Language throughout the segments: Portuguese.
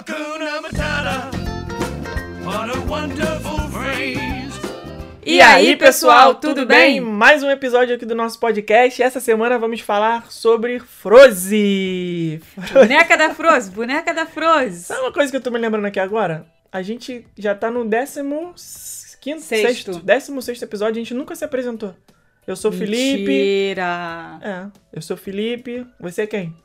Hakuna Matata. What a wonderful phrase. E aí, pessoal, tudo bem? Mais um episódio aqui do nosso podcast. Essa semana vamos falar sobre Froze. Boneca da Froze, boneca da Froze. Sabe uma coisa que eu tô me lembrando aqui agora? A gente já tá no décimo quinto, Sexto. sexto, décimo sexto episódio, a gente nunca se apresentou. Eu sou o Felipe. Mentira. É, eu sou o Felipe. Você é quem?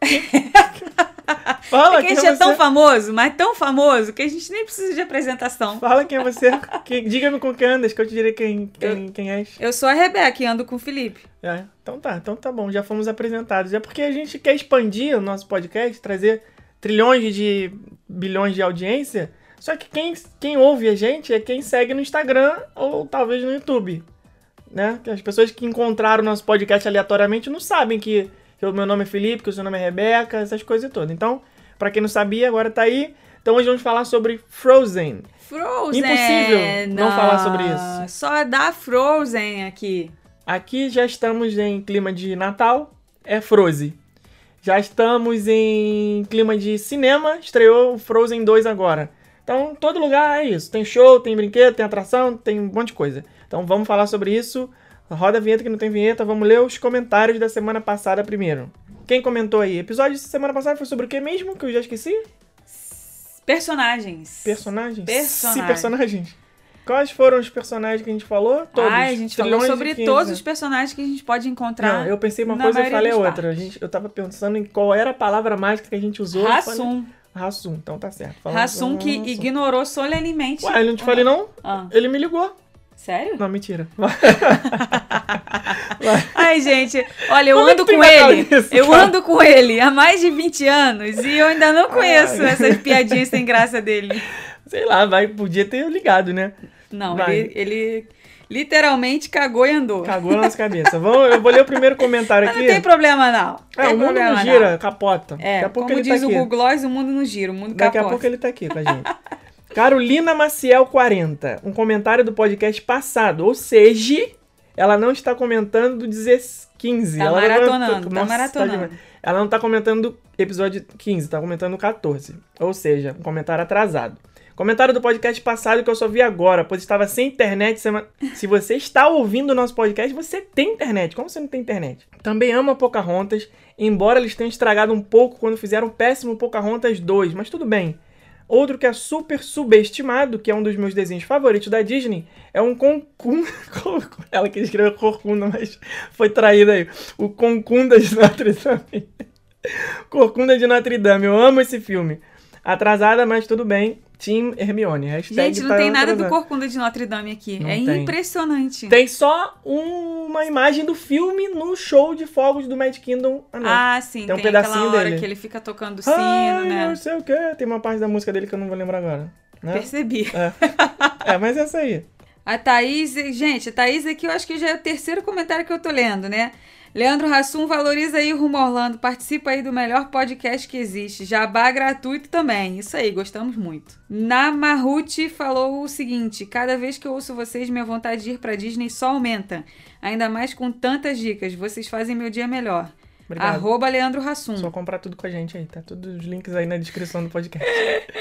Fala É que a gente é é tão você. famoso, mas tão famoso, que a gente nem precisa de apresentação. Fala quem é você. Diga-me com quem andas, que eu te direi quem, quem, quem és. Eu sou a Rebeca e ando com o Felipe. É, então tá, então tá bom, já fomos apresentados. É porque a gente quer expandir o nosso podcast, trazer trilhões de bilhões de audiência. Só que quem, quem ouve a gente é quem segue no Instagram ou talvez no YouTube. Né? As pessoas que encontraram o nosso podcast aleatoriamente não sabem que, que o meu nome é Felipe, que o seu nome é Rebeca, essas coisas todas. Então, pra quem não sabia, agora tá aí. Então hoje vamos falar sobre Frozen. Frozen. Impossível não falar sobre isso. Só dá Frozen aqui. Aqui já estamos em clima de Natal, é Frozen. Já estamos em clima de cinema, estreou o Frozen 2 agora. Então, todo lugar é isso. Tem show, tem brinquedo, tem atração, tem um monte de coisa. Então, vamos falar sobre isso. Roda a vinheta que não tem vinheta. Vamos ler os comentários da semana passada primeiro. Quem comentou aí? Episódio da semana passada foi sobre o que mesmo? Que eu já esqueci? Personagens. Personagens? Personagens. Sim, personagens. Quais foram os personagens que a gente falou? Todos. Ai, a gente falou de sobre 15. todos os personagens que a gente pode encontrar. Não, eu pensei uma coisa e falei outra. A gente, eu tava pensando em qual era a palavra mágica que a gente usou. Rassum. Rassum, então tá certo. Rassum que ignorou solenemente. Ué, eu não te falei não? Ah, Ele me ligou. Sério? Não, mentira. Ai, gente, olha, eu Como é ando com ele. isso, eu ando com ele há mais de 20 anos e eu ainda não conheço Ai. essas piadinhas sem graça dele. Sei lá, vai, podia ter ligado, né? Não, ele, ele literalmente cagou e andou. Cagou na nossa cabeça. Vamos, eu vou ler o primeiro comentário aqui. não tem problema, não. É, o mundo não gira, capota. É, Daqui a como ele diz tá o aqui. Google Gloss, o mundo não gira, o mundo Daqui a capota. pouco ele tá aqui com a gente. Carolina Maciel 40, um comentário do podcast passado, ou seja, ela não está comentando do 15. Tá ela não- maratonando, tá Nossa, maratonando. demais. ela não tá comentando do episódio 15, tá comentando o 14. Ou seja, um comentário atrasado. Comentário do podcast passado que eu só vi agora, pois estava sem internet. semana- Se você está ouvindo o nosso podcast, você tem internet. Como você não tem internet? Também amo a Pocahontas, embora eles tenham estragado um pouco quando fizeram o péssimo Pocahontas 2, mas tudo bem. Outro que é super subestimado, que é um dos meus desenhos favoritos da Disney, é um concun... Ela quis escrever corcunda, mas foi traída aí. O Concunda de Notre Dame. Corcunda de Notre Dame. Eu amo esse filme. Atrasada, mas tudo bem. Team Hermione. Hashtag Gente, não tá tem nada do atrasada. Corcunda de Notre Dame aqui. Não é tem. impressionante. Tem só uma imagem do filme no show de fogos do Mad Kingdom noite. Ah, sim, Tem tem, um pedacinho aquela hora dele. que ele fica tocando sino, Ai, né? não sei o que. Tem uma parte da música dele que eu não vou lembrar agora. Né? Percebi. É. é, mas é essa aí. A Thaís, gente, a Thaís aqui eu acho que já é o terceiro comentário que eu tô lendo, né? Leandro Rassum, valoriza aí o Rumo Orlando, participa aí do melhor podcast que existe. Jabá gratuito também. Isso aí, gostamos muito. Namaruti falou o seguinte: cada vez que eu ouço vocês, minha vontade de ir pra Disney só aumenta. Ainda mais com tantas dicas. Vocês fazem meu dia melhor. Obrigado. Arroba Leandro Rassum. Só comprar tudo com a gente aí, tá? Todos os links aí na descrição do podcast.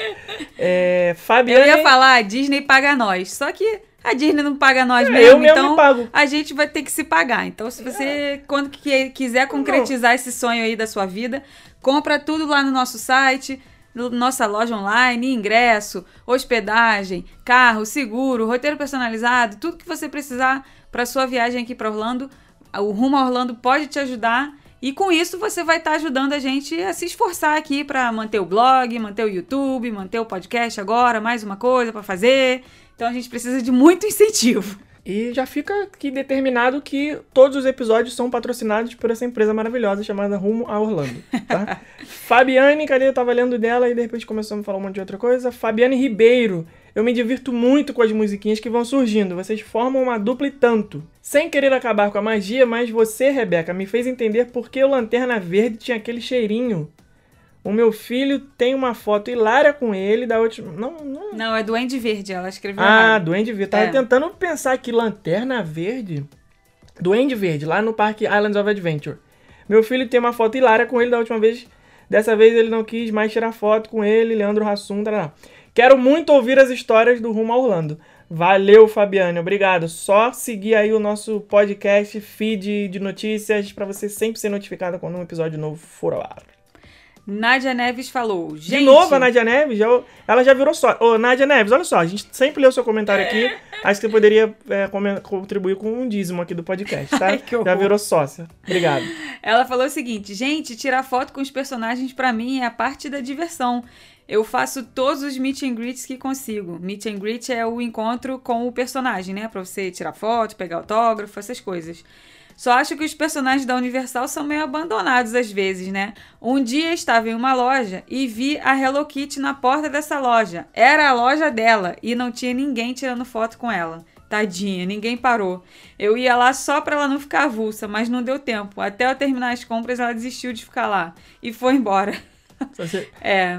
é, Fabiane... Eu ia falar, Disney paga nós. Só que a Disney não paga nós É, mesmo, eu mesmo então pago. a gente vai ter que se pagar. Então, se você, quando que- quiser concretizar esse sonho aí da sua vida, compra tudo lá no nosso site, no- nossa loja online, ingresso, hospedagem, carro, seguro, roteiro personalizado, tudo que você precisar para sua viagem aqui para Orlando. O Rumo a Orlando pode te ajudar. E com isso você vai estar ajudando a gente a se esforçar aqui para manter o blog, manter o YouTube, manter o podcast agora, mais uma coisa para fazer. Então a gente precisa de muito incentivo. E já fica aqui determinado que todos os episódios são patrocinados por essa empresa maravilhosa chamada Rumo a Orlando, tá? Fabiane, cadê? Eu tava lendo dela e de repente começamos a falar um monte de outra coisa. Fabiane Ribeiro. Eu me divirto muito com as musiquinhas que vão surgindo. Vocês formam uma dupla e tanto. Sem querer acabar com a magia, mas você, Rebeca, me fez entender por que o Lanterna Verde tinha aquele cheirinho. O meu filho tem uma foto hilária com ele da última. Não, não. Não, é Duende Verde, ela escreveu Ah, errado. Duende Verde. Tava É. tentando pensar que Lanterna Verde. Duende Verde, lá no parque Islands of Adventure. Meu filho tem uma foto hilária com ele da última vez. Dessa vez ele não quis mais tirar foto com ele, Leandro Hassum. Tarará. Quero muito ouvir as histórias do Rumo a Orlando. Valeu, Fabiane, obrigado. Só seguir aí o nosso podcast, feed de notícias, para você sempre ser notificado quando um episódio novo for ao ar. Nádia Neves falou. Gente, De novo, a Nádia Neves, já, ela já virou só. Ô, Nádia Neves, olha só, a gente sempre lê o seu comentário aqui. Acho que você poderia é, contribuir com um dízimo aqui do podcast, tá? Ai, já virou sócia. Obrigado. Ela falou o seguinte: gente, tirar foto com os personagens pra mim é a parte da diversão. Eu faço todos os meet and greets que consigo. Meet and greet é o encontro com o personagem, né? Pra você tirar foto, pegar autógrafo, essas coisas. Só acho que os personagens da Universal são meio abandonados às vezes, né? Um dia estava em uma loja e vi a Hello Kitty na porta dessa loja. Era a loja dela e não tinha ninguém tirando foto com ela. Tadinha, ninguém parou. Eu ia lá só pra ela não ficar avulsa, mas não deu tempo. Até eu terminar as compras, ela desistiu de ficar lá e foi embora. É,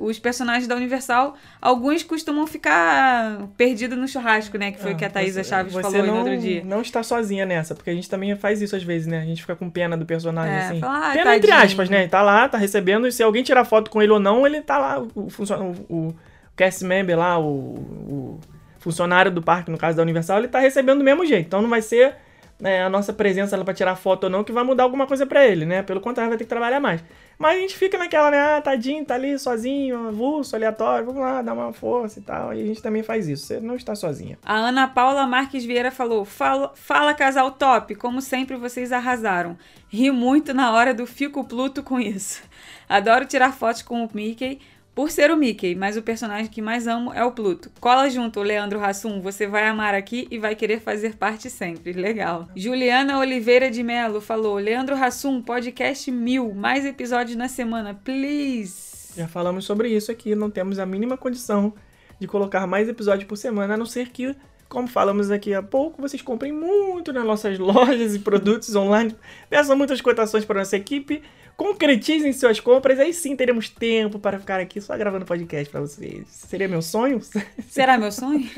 os personagens da Universal, alguns costumam ficar perdidos no churrasco, né? Que foi o que a Thaisa Ah, você- Chaves você falou não, no outro dia. não está sozinha nessa, porque a gente também faz isso às vezes, né? A gente fica com pena do personagem, É, assim. fala, "Ai, pena entre tadinho." aspas, né? Ele tá lá, tá recebendo, e se alguém tirar foto com ele ou não, ele tá lá, o, o, o cast member lá, o, o funcionário do parque, no caso da Universal, ele tá recebendo do mesmo jeito. Então não vai ser né, a nossa presença lá pra tirar foto ou não que vai mudar alguma coisa pra ele, né? Pelo contrário, vai ter que trabalhar mais. Mas a gente fica naquela, né? Ah, tadinho, tá ali sozinho, avulso, aleatório, vamos lá, dar uma força e tal. E a gente também faz isso. Você não está sozinha. A Ana Paula Marques Vieira falou: fala, fala, casal top, como sempre vocês arrasaram. Ri muito na hora do Fico Pluto com isso. Adoro tirar fotos com o Mickey. Por ser o Mickey, mas o personagem que mais amo é o Pluto. Cola junto, Leandro Hassum. Você vai amar aqui e vai querer fazer parte sempre. Legal. Juliana Oliveira de Melo falou: Leandro Hassum, podcast mil. Mais episódios na semana, please. Já falamos sobre isso aqui, não temos a mínima condição de colocar mais episódios por semana, a não ser que, como falamos aqui há pouco, vocês comprem muito nas nossas lojas e produtos online, peçam muitas cotações para nossa equipe, concretizem suas compras, aí sim teremos tempo para ficar aqui só gravando podcast para vocês. Seria meu sonho? Será meu sonho?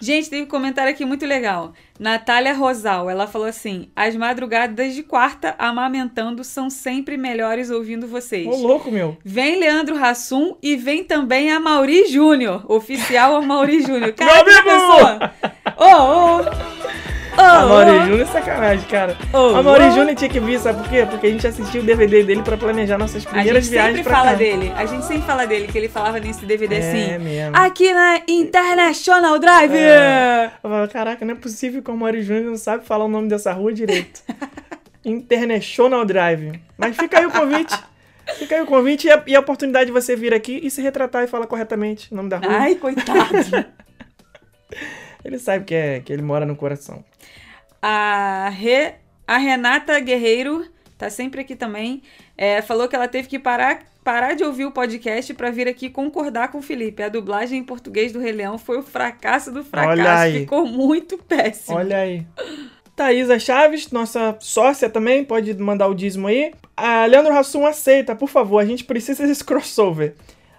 Gente, teve um comentário aqui muito legal. Natália Rosal, ela falou assim: As madrugadas de quarta amamentando são sempre melhores ouvindo vocês. Ô louco, meu. Vem Leandro Hassum e vem também a Mauri Júnior, oficial a Mauri Júnior. Meu Cara, amigo! pessoa! Ô, ô! Ô, A Mauri ô! Júnior é sacanagem, cara. Ô, a Mauri ô! Júnior tinha que vir, sabe por quê? Porque a gente assistiu o DVD dele para planejar nossas A primeiras gente viagens sempre pra fala cá. dele. A gente sempre fala dele, que ele falava nesse DVD É assim. mesmo. Aqui na International Drive! É. Eu falava, caraca, não é possível que o Mário Júnior não sabe falar o nome dessa rua direito. International Drive. Mas fica aí o convite. Fica aí o convite e a, e a oportunidade de você vir aqui e se retratar e falar corretamente o nome da rua. Ai, coitado. Ele sabe que, é, que ele mora no coração. A, Re- a Renata Guerreiro, tá sempre aqui também, é, falou que ela teve que parar, parar de ouvir o podcast pra vir aqui concordar com o Felipe. A dublagem em português do Rei Leão foi o fracasso do fracasso. Ficou muito péssimo. Olha aí. Thaisa Chaves, nossa sócia também, pode mandar o dízimo aí. A Leandro Hassum aceita, por favor, a gente precisa desse crossover.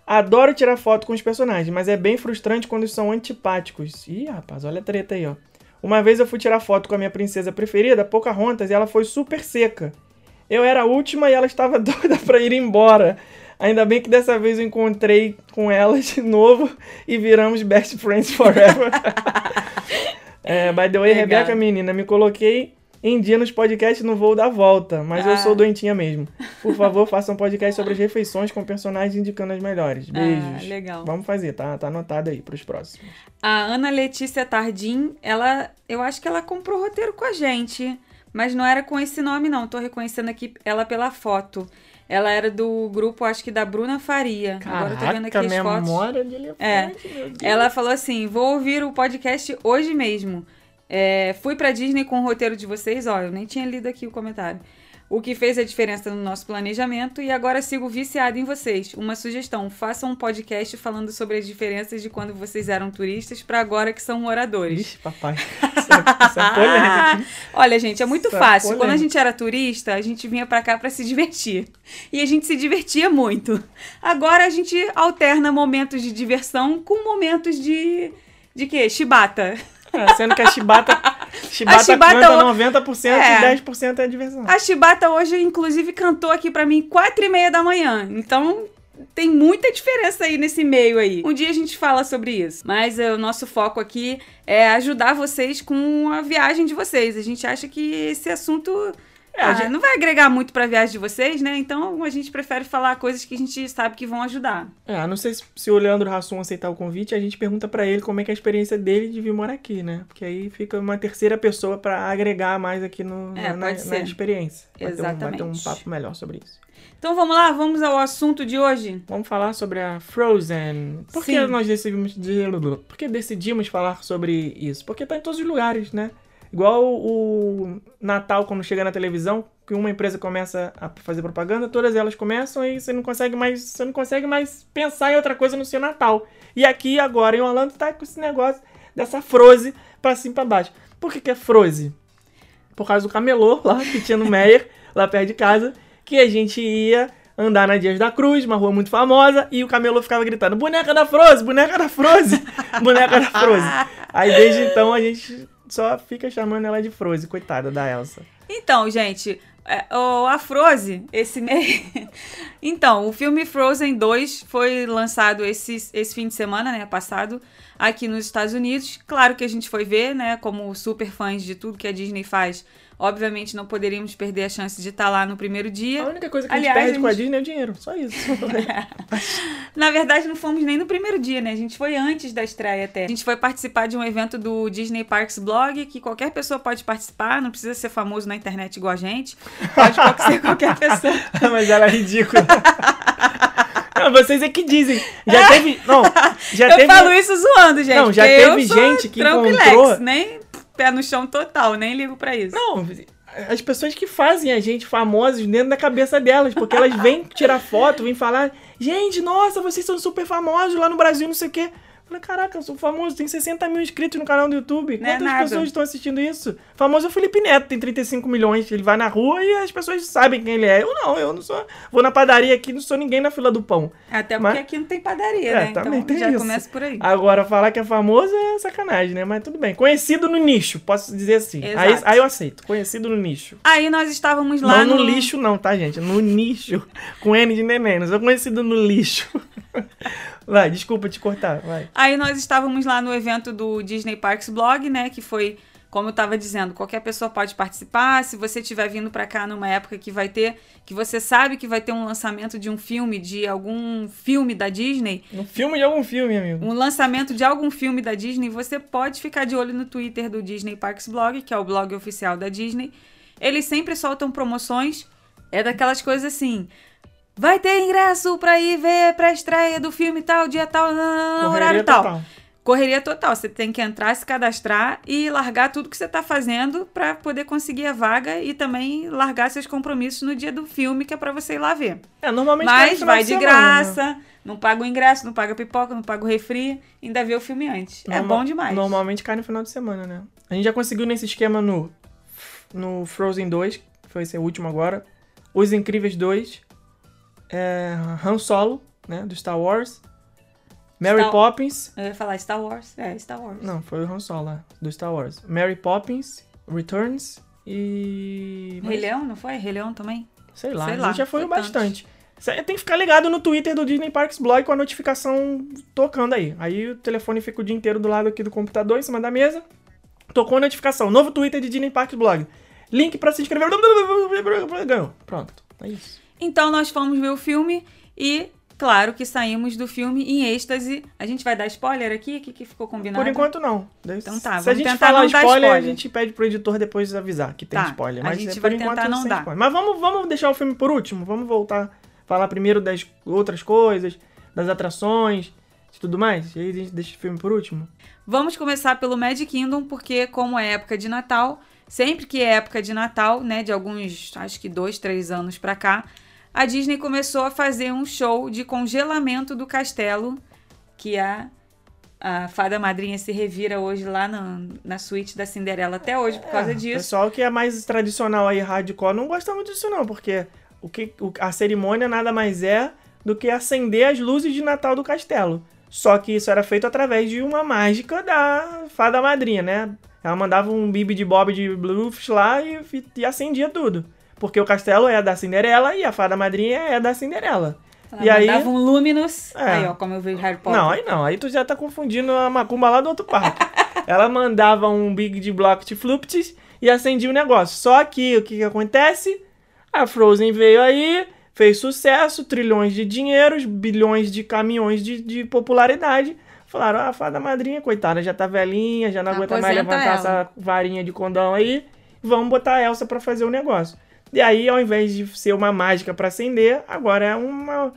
Adoro tirar foto com os personagens, mas é bem frustrante quando são antipáticos. Ih, rapaz, olha a treta aí, ó. Uma vez eu fui tirar foto com a minha princesa preferida, Pocahontas, e ela foi super seca. Eu era a última e ela estava doida pra ir embora. Ainda bem que dessa vez eu encontrei com ela de novo e viramos best friends forever. é, by the way, Legal. Rebeca, menina, me coloquei em dia nos podcasts no voo da volta, mas eu Ah. sou doentinha mesmo. Por favor, faça um podcast sobre as refeições com personagens indicando as melhores. Beijos. Ah, legal. Vamos fazer, tá? Tá anotado aí pros próximos. A Ana Letícia Tardim, ela, eu acho que ela comprou roteiro com a gente, mas não era com esse nome não. Tô reconhecendo aqui ela pela foto. Ela era do grupo, acho que da Bruna Faria. Agora eu tô vendo aqui as fotos. memória de elefante, É. Ela falou assim: vou ouvir o podcast hoje mesmo. É, fui pra Disney com o roteiro de vocês, ó, eu nem tinha lido aqui o comentário. O que fez a diferença no nosso planejamento e agora sigo viciado em vocês. Uma sugestão: façam um podcast falando sobre as diferenças de quando vocês eram turistas pra agora que são moradores. Ixi, papai. Isso é, isso é. Olha, gente, é muito Isso é fácil. Quando a gente era turista, a gente vinha pra cá pra se divertir. E a gente se divertia muito. Agora a gente alterna momentos de diversão com momentos de. De quê? Chibata. É, sendo que a chibata, Chibata, Chibata canta o- 90% É. e 10% é diversão. A Chibata hoje, inclusive, cantou aqui pra mim quatro e meia da manhã. Então, tem muita diferença aí nesse meio aí. Um dia a gente fala sobre isso. Mas eh, o nosso foco aqui é ajudar vocês com a viagem de vocês. A gente acha que esse assunto... É, a ah, gente- Não vai agregar muito pra viagem de vocês, né? Então a gente prefere falar coisas que a gente sabe que vão ajudar. É, não sei se, se o Leandro Hassum aceitar o convite, a gente pergunta pra ele como é que é a experiência dele de vir morar aqui, né? Porque aí fica uma terceira pessoa pra agregar mais aqui no, É, na, na- pode na ser. experiência. Vai ter, um, vai ter um Exatamente. papo melhor sobre isso. Então vamos lá, vamos ao assunto de hoje. Vamos falar sobre a Frozen. Por que Sim. nós decidimos, por que decidimos falar sobre isso? Porque tá em todos os lugares, né? Igual o Natal, quando chega na televisão, que uma empresa começa a fazer propaganda, todas elas começam e você não consegue mais, você não consegue mais pensar em outra coisa no seu Natal. E aqui agora em Orlando tá com esse negócio dessa Froze pra cima pra baixo. Por que, que é Froze? Por causa do camelô lá que tinha no Meyer, lá perto de casa, que a gente ia andar na Dias da Cruz, uma rua muito famosa, e o camelô ficava gritando: boneca da Froze, boneca da Froze, boneca da Froze. Aí desde então a gente só fica chamando ela de Froze, coitada da Elsa. Então, gente, é, a Frozen, esse mês. então, o filme Frozen 2 foi lançado esse, esse fim de semana, né? Passado, aqui nos Estados Unidos. Claro que a gente foi ver, né? Como super fãs de tudo que a Disney faz. Obviamente não poderíamos perder a chance de estar lá no primeiro A dia. única coisa que Aliás, a gente perde a com a gente- Disney é o dinheiro, só isso. Na verdade, não fomos nem no primeiro dia, né? A gente foi antes da estreia até. A gente foi participar de um evento do Disney Parks Blog, que qualquer pessoa pode participar, não precisa ser famoso na internet igual a gente. Pode ser qualquer pessoa. Mas ela é ridícula. Não, vocês é que dizem. Já teve. Não, já eu teve. falo isso zoando, gente. Não, já teve eu gente que encontrou- Nem pé no chão total, nem ligo pra isso. Não, as pessoas que fazem a gente famosos dentro da cabeça delas, porque elas vêm tirar foto, vêm falar, gente, nossa, vocês são super famosos lá no Brasil, não sei o quê. Falei, caraca, eu sou famoso, tem 60 mil inscritos no canal do YouTube. Não é Quantas nada. pessoas estão assistindo isso? Famoso é o Felipe Neto, tem 35 milhões. Ele vai na rua e as pessoas sabem quem ele é. Eu não, eu não sou. Vou na padaria aqui, não sou ninguém na fila do pão. Até porque Mas- aqui não tem padaria, É, né? também Então tem já isso. começa por aí. Agora, falar que é famoso é sacanagem, né? Mas tudo bem. Conhecido no nicho, posso dizer assim. Aí, Exato. aí eu aceito. Conhecido no nicho. Aí nós estávamos lá não no... lixo, não, tá, gente? No nicho. Com N de neném. Não sou conhecido no lixo. Vai, desculpa te cortar, vai. Aí nós estávamos lá no evento do Disney Parks Blog, né? Que foi, como eu estava dizendo, qualquer pessoa pode participar. Se você estiver vindo para cá numa época que vai ter, que você sabe que vai ter um lançamento de um filme, de algum filme da Disney, Um filme de algum filme, amigo. um lançamento de algum filme da Disney, você pode ficar de olho no Twitter do Disney Parks Blog, que é o blog oficial da Disney. Eles sempre soltam promoções. É daquelas coisas assim. Vai ter ingresso pra ir ver pra estreia do filme tal, dia tal, Correria horário tal. total. Correria total. Você tem que entrar, se cadastrar e largar tudo que você tá fazendo pra poder conseguir a vaga e também largar seus compromissos no dia do filme, que é pra você ir lá ver. É, normalmente Mas vai de semana, né? graça, não paga o ingresso, não paga pipoca, não paga o refri, ainda vê o filme antes. é bom demais. Normalmente cai no final de semana, né? A gente já conseguiu nesse esquema no, no Frozen 2, que foi esse último agora. Os Incríveis 2. É, Han Solo, né? Do Star Wars. Mary Star- Poppins. Eu ia falar Star Wars. É, Star Wars. Não, foi o Han Solo, lá, do Star Wars. Mary Poppins, Returns e. Rei Leão, não foi? Rei Leão também? Sei lá, Sei lá, já foi foi bastante. Você tem que ficar ligado no Twitter do Disney Parks Blog com a notificação tocando aí. Aí o telefone fica o dia inteiro do lado aqui do computador, em cima da mesa. Tocou a notificação. Novo Twitter de Disney Parks Blog. Link pra se inscrever. Ganhou. Pronto. É isso. Então nós fomos ver o filme e, claro, que saímos do filme em êxtase. A gente vai dar spoiler aqui? O que, que ficou combinado? Por enquanto, não. Então tá, Se a gente falar dar spoiler, a spoiler. gente pede pro editor depois avisar que tem Tá, spoiler. a Mas gente é, vai por enquanto tentar não dar. spoiler. Mas vamos, vamos deixar o filme por último. Vamos voltar, falar primeiro das outras coisas, das atrações e tudo mais. E aí a gente deixa o filme por último. Vamos começar pelo Magic Kingdom, porque como é época de Natal, sempre que é época de Natal, né, de alguns, acho que dois, três anos pra cá, a Disney começou a fazer um show de congelamento do castelo, que a, a fada madrinha se revira hoje lá na, na suíte da Cinderela até hoje por causa É, O disso. pessoal que é mais tradicional aí, hardcore, não gosta muito disso não, porque o que, o- a cerimônia nada mais é do que acender as luzes de Natal do castelo. Só que isso era feito através de uma mágica da fada madrinha, né? Ela mandava um bibi de bob de blues lá e, e acendia tudo. Porque o castelo é da Cinderela e a fada madrinha é da Cinderela. Ela e aí. mandava um Luminous. É. Aí, ó, como eu vejo Harry Potter. Não, aí não. Aí tu já tá confundindo a macumba lá do outro parque. Ela mandava um big de block de fluptis e acendia o negócio. Só que o que, que acontece? A Frozen veio aí, fez sucesso, trilhões de dinheiros, bilhões de caminhões de, de popularidade. Falaram, ah, a fada madrinha, coitada, já tá velhinha, já não aguenta mais levantar ela. essa varinha de condão aí. Vamos botar a Elsa pra fazer o negócio. E aí, ao invés de ser uma mágica pra acender, agora é uma,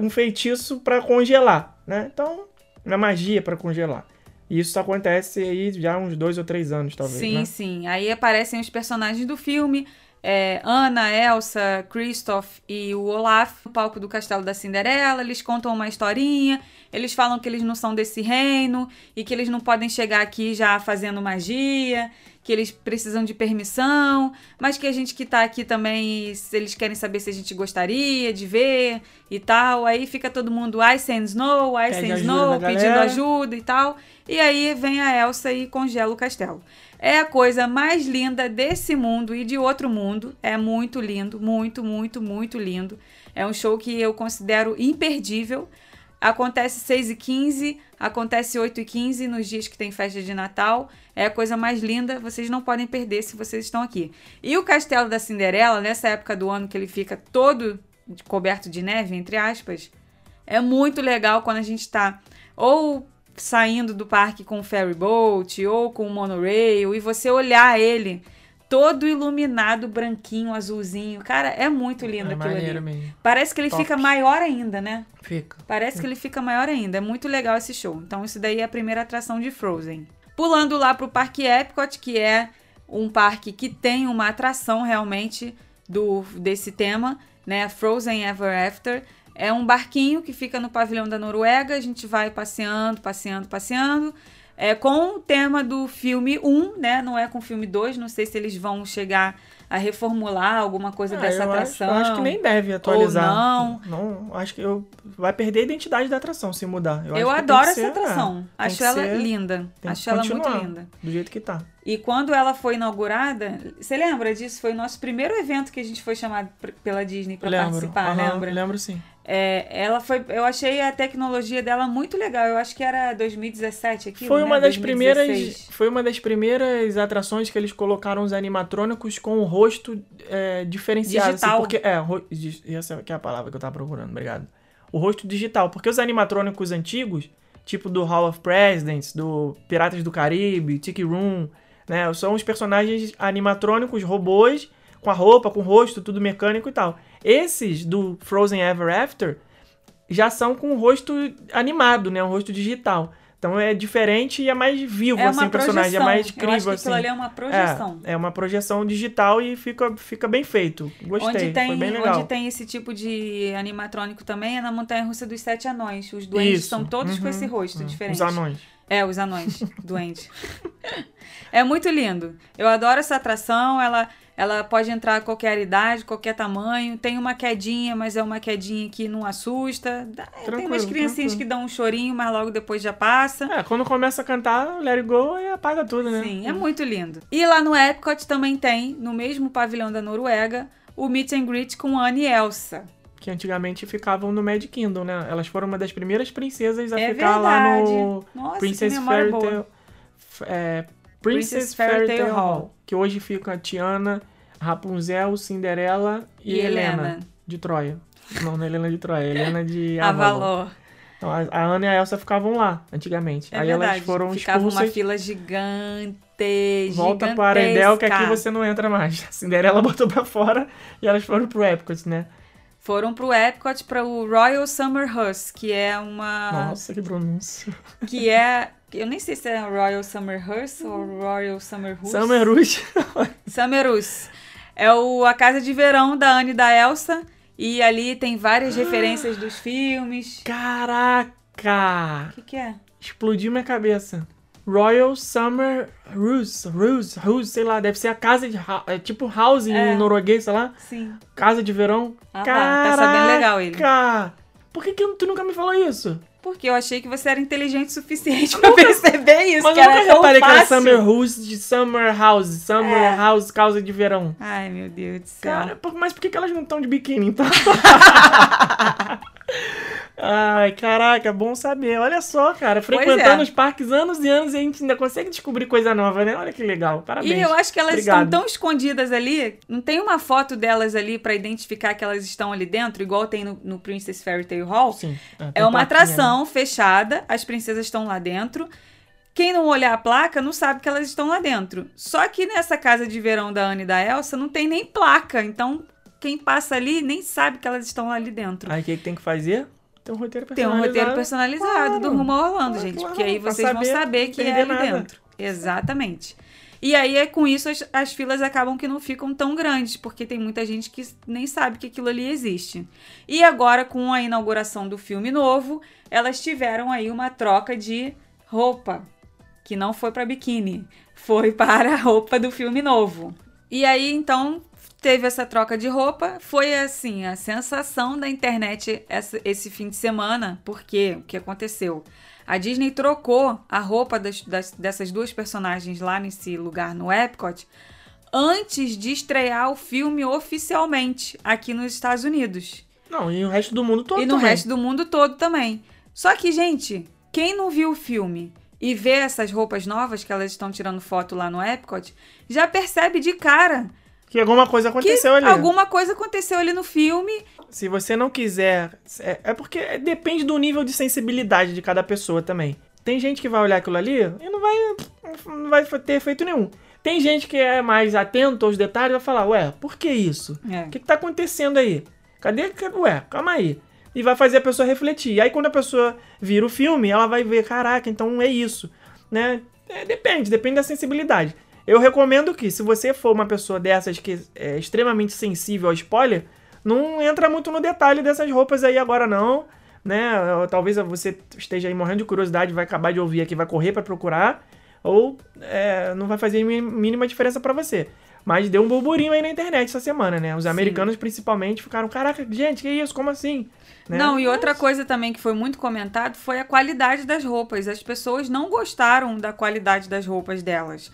um feitiço pra congelar, né? Então, uma magia pra congelar. E isso acontece aí já há uns dois ou três anos, talvez, Sim, né? sim. Aí aparecem os personagens do filme. é, Ana, Elsa, Kristoff e o Olaf no palco do Castelo da Cinderela. Eles contam uma historinha. Eles falam que eles não são desse reino e que eles não podem chegar aqui já fazendo magia, que eles precisam de permissão, mas que a gente que tá aqui também, se eles querem saber se a gente gostaria de ver e tal. Aí fica todo mundo Ice and Snow, Ice Pede and ajuda Snow, pedindo ajuda e tal. E aí vem a Elsa e congela o castelo. É a coisa mais linda desse mundo e de outro mundo. É muito lindo, muito, muito, muito lindo. É um show que eu considero imperdível. Acontece 6 e 15, acontece 8 e 15 nos dias que tem festa de Natal. É a coisa mais linda, vocês não podem perder se vocês estão aqui. E o Castelo da Cinderela, nessa época do ano que ele fica todo coberto de neve, entre aspas, é muito legal quando a gente tá ou saindo do parque com o ferry boat ou com o monorail e você olhar ele todo iluminado, branquinho, azulzinho. Cara, é muito lindo É aquilo ali. mesmo. Parece que ele Top. fica maior ainda, né? Fica. Parece que ele fica maior ainda. É muito legal esse show. Então, isso daí é a primeira atração de Frozen. Pulando lá pro Parque Epcot, que é um parque que tem uma atração realmente do desse tema, né? Frozen Ever After. É um barquinho que fica no pavilhão da Noruega. A gente vai passeando, passeando, passeando. É com o tema do filme 1, né? Não é com o filme 2. Não sei se eles vão chegar a reformular alguma coisa Ah, dessa eu acho- atração. eu acho que nem deve atualizar. não. Não, acho que eu, vai perder a identidade da atração se mudar. Eu, Eu, acho adoro essa ser- atração. é, Acho ela ser- linda. Acho ela muito linda. Do jeito que tá. E quando ela foi inaugurada, você lembra disso? Foi o nosso primeiro evento que a gente foi chamado pela Disney para participar, Aham, lembra? Lembro sim. É, ela foi, eu achei a tecnologia dela muito legal. Eu acho que era 2017 aqui. Foi né? uma das 2016. primeiras. Foi uma das primeiras atrações que eles colocaram os animatrônicos com o rosto é, diferenciado. assim, Digital. porque, é, ro- essa que é a palavra que eu tava procurando, obrigado. O rosto digital. Porque os animatrônicos antigos, tipo do Hall of Presidents, do Piratas do Caribe, Tiki Room, né? São os personagens animatrônicos, robôs, com a roupa, com o rosto, tudo mecânico e tal. Esses do Frozen Ever After já são com o rosto animado, né? Um rosto digital. Então é diferente e é mais vivo, É assim, o personagem. É mais eu acho que assim. ali é uma projeção. É, é uma projeção digital e fica, fica bem feito. Gostei, Onde tem, foi bem legal. onde tem esse tipo de animatrônico também é na Montanha Russa dos Sete Anões. Os duendes Isso. são todos com Uhum. esse rosto diferente. Os anões. É, os anões, duende. É muito lindo. Eu adoro essa atração. Ela, ela pode entrar a qualquer idade, qualquer tamanho. Tem uma quedinha, mas é uma quedinha que não assusta. Dá- Tem Tranquilo, umas criancinhas tranquilo. que dão um chorinho, mas logo depois já passa. É, quando começa a cantar, let it go e apaga tudo, né? Sim, é muito lindo. E lá no Epcot também tem, no mesmo pavilhão da Noruega, o Meet and Greet com Anne e Elsa. Que antigamente ficavam no Mad Kingdom, né? Elas foram uma das primeiras princesas a É ficar lá verdade. no Nossa, Princess Fairy. Tale. É, Princess Princess Fairy Fairy Tale Tale Hall. Hall. Que hoje fica a Tiana, Rapunzel, Cinderela e, E Helena. Helena. de Troia. Não, não é Helena de Troia, é Helena de Avalon. Avalor. Então, a, a Ana e a Elsa ficavam lá, antigamente. É Aí verdade. elas foram Ficava uma expulsas. fila gigante, Volta para Arendelle que aqui gigantesca. você não entra mais. A Cinderela botou pra fora e elas foram pro Epcot, né? Foram pro Epcot para o Royal Summer House, que é uma Nossa, que pronúncia. que é eu nem sei se é Royal Summer House ou Royal Summer House. Summer Rouge. Summer House. É o, a casa de verão da Anne e da Elsa e ali tem várias referências dos filmes. Caraca! O que, que é? Explodiu minha cabeça. Royal Summer Ruse, Ruse, Ruse, sei lá, deve ser a casa de. É tipo house É. em norueguês, sei lá. Sim. Casa de verão. Ah, tá, tá sabendo legal ele. Caraca! Por que, que tu nunca me falou isso? Porque eu achei que você era inteligente o suficiente pra perceber isso. Mas que eu nunca tão reparei que era. Summer House de Summer House. Summer É. House causa de verão. Ai, meu Deus do céu. Cara, mas por que, que elas não estão de biquíni, então? Ai, caraca, bom saber. Olha só, cara, frequentando é. os parques anos e anos e a gente ainda consegue descobrir coisa nova, né? Olha que legal, parabéns. E eu acho que elas Obrigado. estão tão escondidas ali. Não tem uma foto delas ali pra identificar que elas estão ali dentro, igual tem no, no Princess Fairy Tale Hall. Sim. É tem uma plaquinha, atração fechada, as princesas estão lá dentro. Quem não olhar a placa não sabe que elas estão lá dentro. Só que nessa casa de verão da Anne e da Elsa não tem nem placa. Então, quem passa ali nem sabe que elas estão ali dentro. Aí o que, que tem que fazer? Tem um roteiro Tem personalizado. um roteiro personalizado do Claro. Rumo a Orlando, Ah, gente. claro, Porque aí vocês vão saber, saber não que é ali nada. dentro. Exatamente. E aí, é com isso, as, as filas acabam que não ficam tão grandes, porque tem muita gente que nem sabe que aquilo ali existe. E agora, com a inauguração do filme novo, elas tiveram aí uma troca de roupa, que não foi para biquíni, foi para a roupa do filme novo. E aí, então, teve essa troca de roupa. Foi, assim, a sensação da internet essa- esse fim de semana, porque o que aconteceu? A Disney trocou a roupa das- das- dessas duas personagens lá nesse lugar no Epcot antes de estrear o filme oficialmente aqui nos Estados Unidos. Não, e o resto do mundo todo E no também. resto do mundo todo também. Só que, gente, quem não viu o filme e vê essas roupas novas que elas estão tirando foto lá no Epcot, já percebe de cara Que alguma coisa que aconteceu ali. alguma coisa aconteceu ali no filme. Se você não quiser. É, é porque depende do nível de sensibilidade de cada pessoa também. Tem gente que vai olhar aquilo ali e não vai, não vai ter efeito nenhum. Tem gente que é mais atento aos detalhes e vai falar, ué, por que isso? É. O que, que tá acontecendo aí? Cadê? Ué, calma aí. E vai fazer a pessoa refletir. E aí, quando a pessoa vira o filme, ela vai ver, caraca, então é isso. Né? É, depende, depende da sensibilidade. Eu recomendo que, se você for uma pessoa dessas que é extremamente sensível ao spoiler, não entra muito no detalhe dessas roupas aí agora não, né? Talvez você esteja aí morrendo de curiosidade, vai acabar de ouvir aqui, vai correr pra procurar, ou é, não vai fazer mínima diferença pra você. Mas deu um burburinho aí na internet essa semana, né? Os americanos principalmente ficaram, caraca, gente, que isso? Como assim? Né? Não, e outra coisa também que foi muito comentado foi a qualidade das roupas. As pessoas não gostaram da qualidade das roupas delas.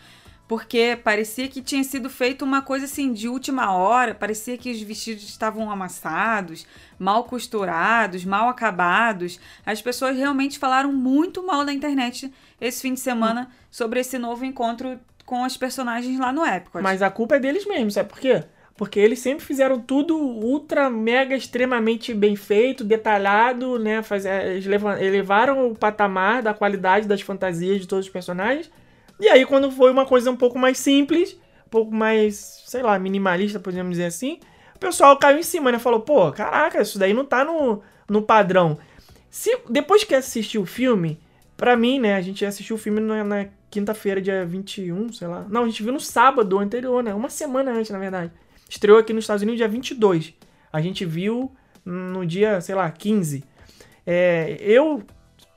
Porque parecia que tinha sido feito uma coisa assim de última hora, parecia que os vestidos estavam amassados, mal costurados, mal acabados. As pessoas realmente falaram muito mal na internet esse fim de semana sobre esse novo encontro com os personagens lá no Epcot. Mas a culpa é deles mesmos, sabe por quê? Porque eles sempre fizeram tudo ultra, mega, extremamente bem feito, detalhado, né? Faz- é, Eles elevaram o patamar da qualidade das fantasias de todos os personagens. E aí, quando foi uma coisa um pouco mais simples, um pouco mais, sei lá, minimalista, podemos dizer assim, o pessoal caiu em cima, né? Falou, pô, caraca, isso daí não tá no, no padrão. Se, depois que assistiu o filme, pra mim, né, a gente assistiu o filme na, na quinta-feira, dia 21, sei lá. Não, a gente viu no sábado anterior, né? Uma semana antes, na verdade. Estreou aqui nos Estados Unidos dia 22. A gente viu no dia, sei lá, 15. É, eu,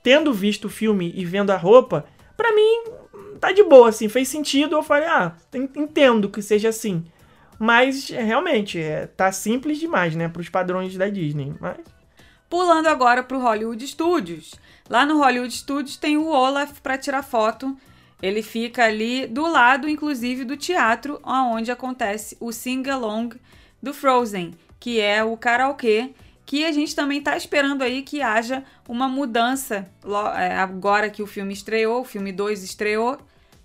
tendo visto o filme e vendo a roupa, pra mim, tá de boa, assim. Fez sentido. Eu falei, ah, en- entendo que seja assim. Mas, realmente, é, tá simples demais, né? Pros padrões da Disney. Mas, Pulando agora pro Hollywood Studios. Lá no Hollywood Studios tem o Olaf para tirar foto. Ele fica ali do lado, inclusive, do teatro onde acontece o sing-along do Frozen, que é o karaokê, que a gente também tá esperando aí que haja uma mudança é, agora que o filme estreou, o filme 2 estreou.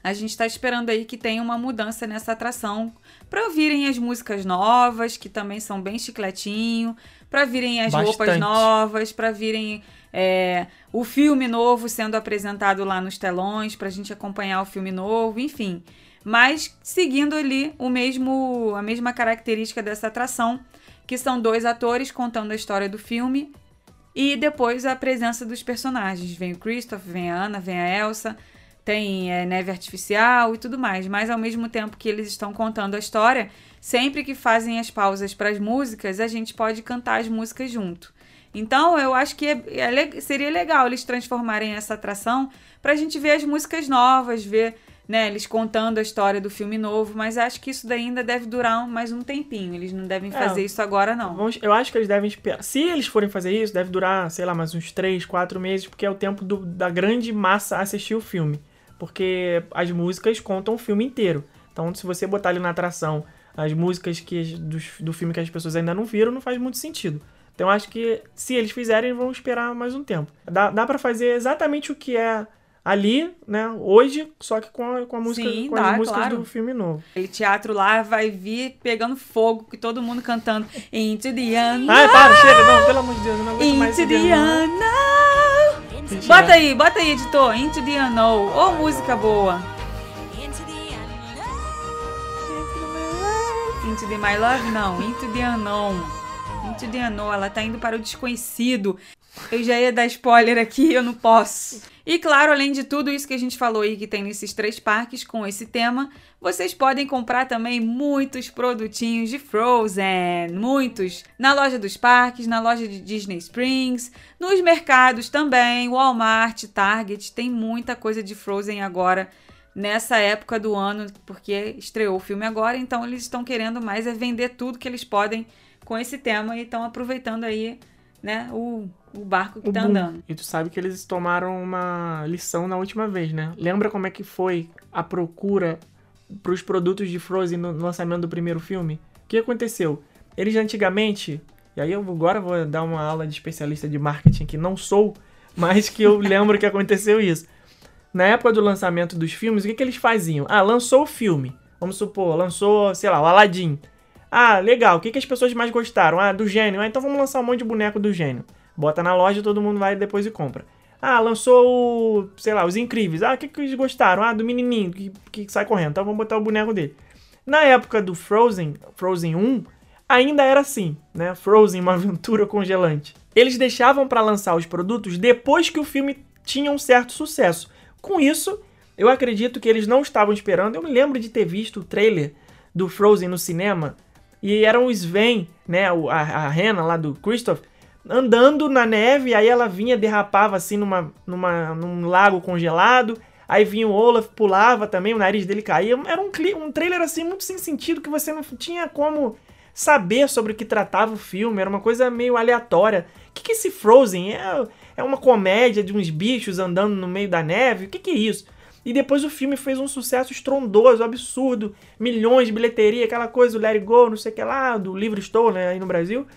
A gente tá esperando aí que tenha uma mudança nessa atração para ouvirem as músicas novas, que também são bem chicletinho, para virem as roupas Bastante. novas, para virem é, o filme novo sendo apresentado lá nos telões, pra gente acompanhar o filme novo, enfim. Mas seguindo ali o mesmo, a mesma característica dessa atração, que são dois atores contando a história do filme e depois a presença dos personagens. Vem o Christopher, vem a Anna, vem a Elsa, tem é, neve artificial e tudo mais. Mas ao mesmo tempo que eles estão contando a história, sempre que fazem as pausas para as músicas, a gente pode cantar as músicas junto. Então eu acho que é- é seria legal eles transformarem essa atração para a gente ver as músicas novas, ver né? Eles contando a história do filme novo, mas acho que isso daí ainda deve durar mais um tempinho. Eles não devem É. fazer isso agora, não. Vamos- eu acho que eles devem esperar. Se eles forem fazer isso, deve durar, sei lá, mais uns 3, 4 meses, porque é o tempo do- da grande massa assistir o filme. Porque as músicas contam o filme inteiro. Então, se você botar ali na atração as músicas que, dos- do filme que as pessoas ainda não viram, não faz muito sentido. Então, acho que se eles fizerem, vão esperar mais um tempo. Dá, dá para fazer exatamente o que é ali, né, hoje, só que com a, com a música, Sim, com dá, as músicas claro. do filme novo. Aquele teatro lá vai vir pegando fogo, que todo mundo cantando Into the Unknown. Ai, para, chega, não, pelo amor de Deus, eu não aguento mais Into the. Unknown. Bota aí, bota aí, editor. Into the Unknown. Ô, música boa. Into the unknown. Into the My Love? Não, Into the Unknown. Into the Unknown, ela tá indo para o desconhecido. Eu já ia dar spoiler aqui, eu não posso. E claro, além de tudo isso que a gente falou aí que tem nesses três parques com esse tema, vocês podem comprar também muitos produtinhos de Frozen, muitos, na loja dos parques, na loja de Disney Springs, nos mercados também, Walmart, Target, tem muita coisa de Frozen agora nessa época do ano, porque estreou o filme agora, então eles estão querendo mais é vender tudo que eles podem com esse tema e estão aproveitando aí, né, o, o barco que o tá boom. andando. E tu sabe que eles tomaram uma lição na última vez, né? Lembra como é que foi a procura pros produtos de Frozen no lançamento do primeiro filme? O que aconteceu? Eles antigamente, e aí eu agora vou dar uma aula de especialista de marketing que não sou, mas que eu lembro que aconteceu isso. Na época do lançamento dos filmes, o que, que eles faziam? Ah, lançou o filme. Vamos supor, lançou, sei lá, o Aladdin. Ah, legal. O que, que as pessoas mais gostaram? Ah, do gênio. Ah, então vamos lançar um monte de boneco do gênio. Bota na loja, todo mundo vai depois e compra. Ah, lançou sei lá, os incríveis. Ah, o que, que eles gostaram? Ah, do menininho que, que sai correndo. Então vamos botar o boneco dele. Na época do Frozen, Frozen 1, ainda era assim, né? Frozen, uma aventura congelante. Eles deixavam pra lançar os produtos depois que o filme tinha um certo sucesso. Com isso, eu acredito que eles não estavam esperando. Eu me lembro de ter visto o trailer do Frozen no cinema e era o Sven, né, a, a Rena lá do Christoph, andando na neve, aí ela vinha, derrapava assim numa, numa, num lago congelado, aí vinha o Olaf, pulava também, o nariz dele caía. Era um, um trailer assim muito sem sentido, que você não tinha como saber sobre o que tratava o filme, era uma coisa meio aleatória. O que, que é esse Frozen? É, é uma comédia de uns bichos andando no meio da neve? O que, que é isso? E depois o filme fez um sucesso estrondoso, absurdo, milhões de bilheteria, aquela coisa, o Let It Go, não sei o que lá, do livro Store, né, aí no Brasil.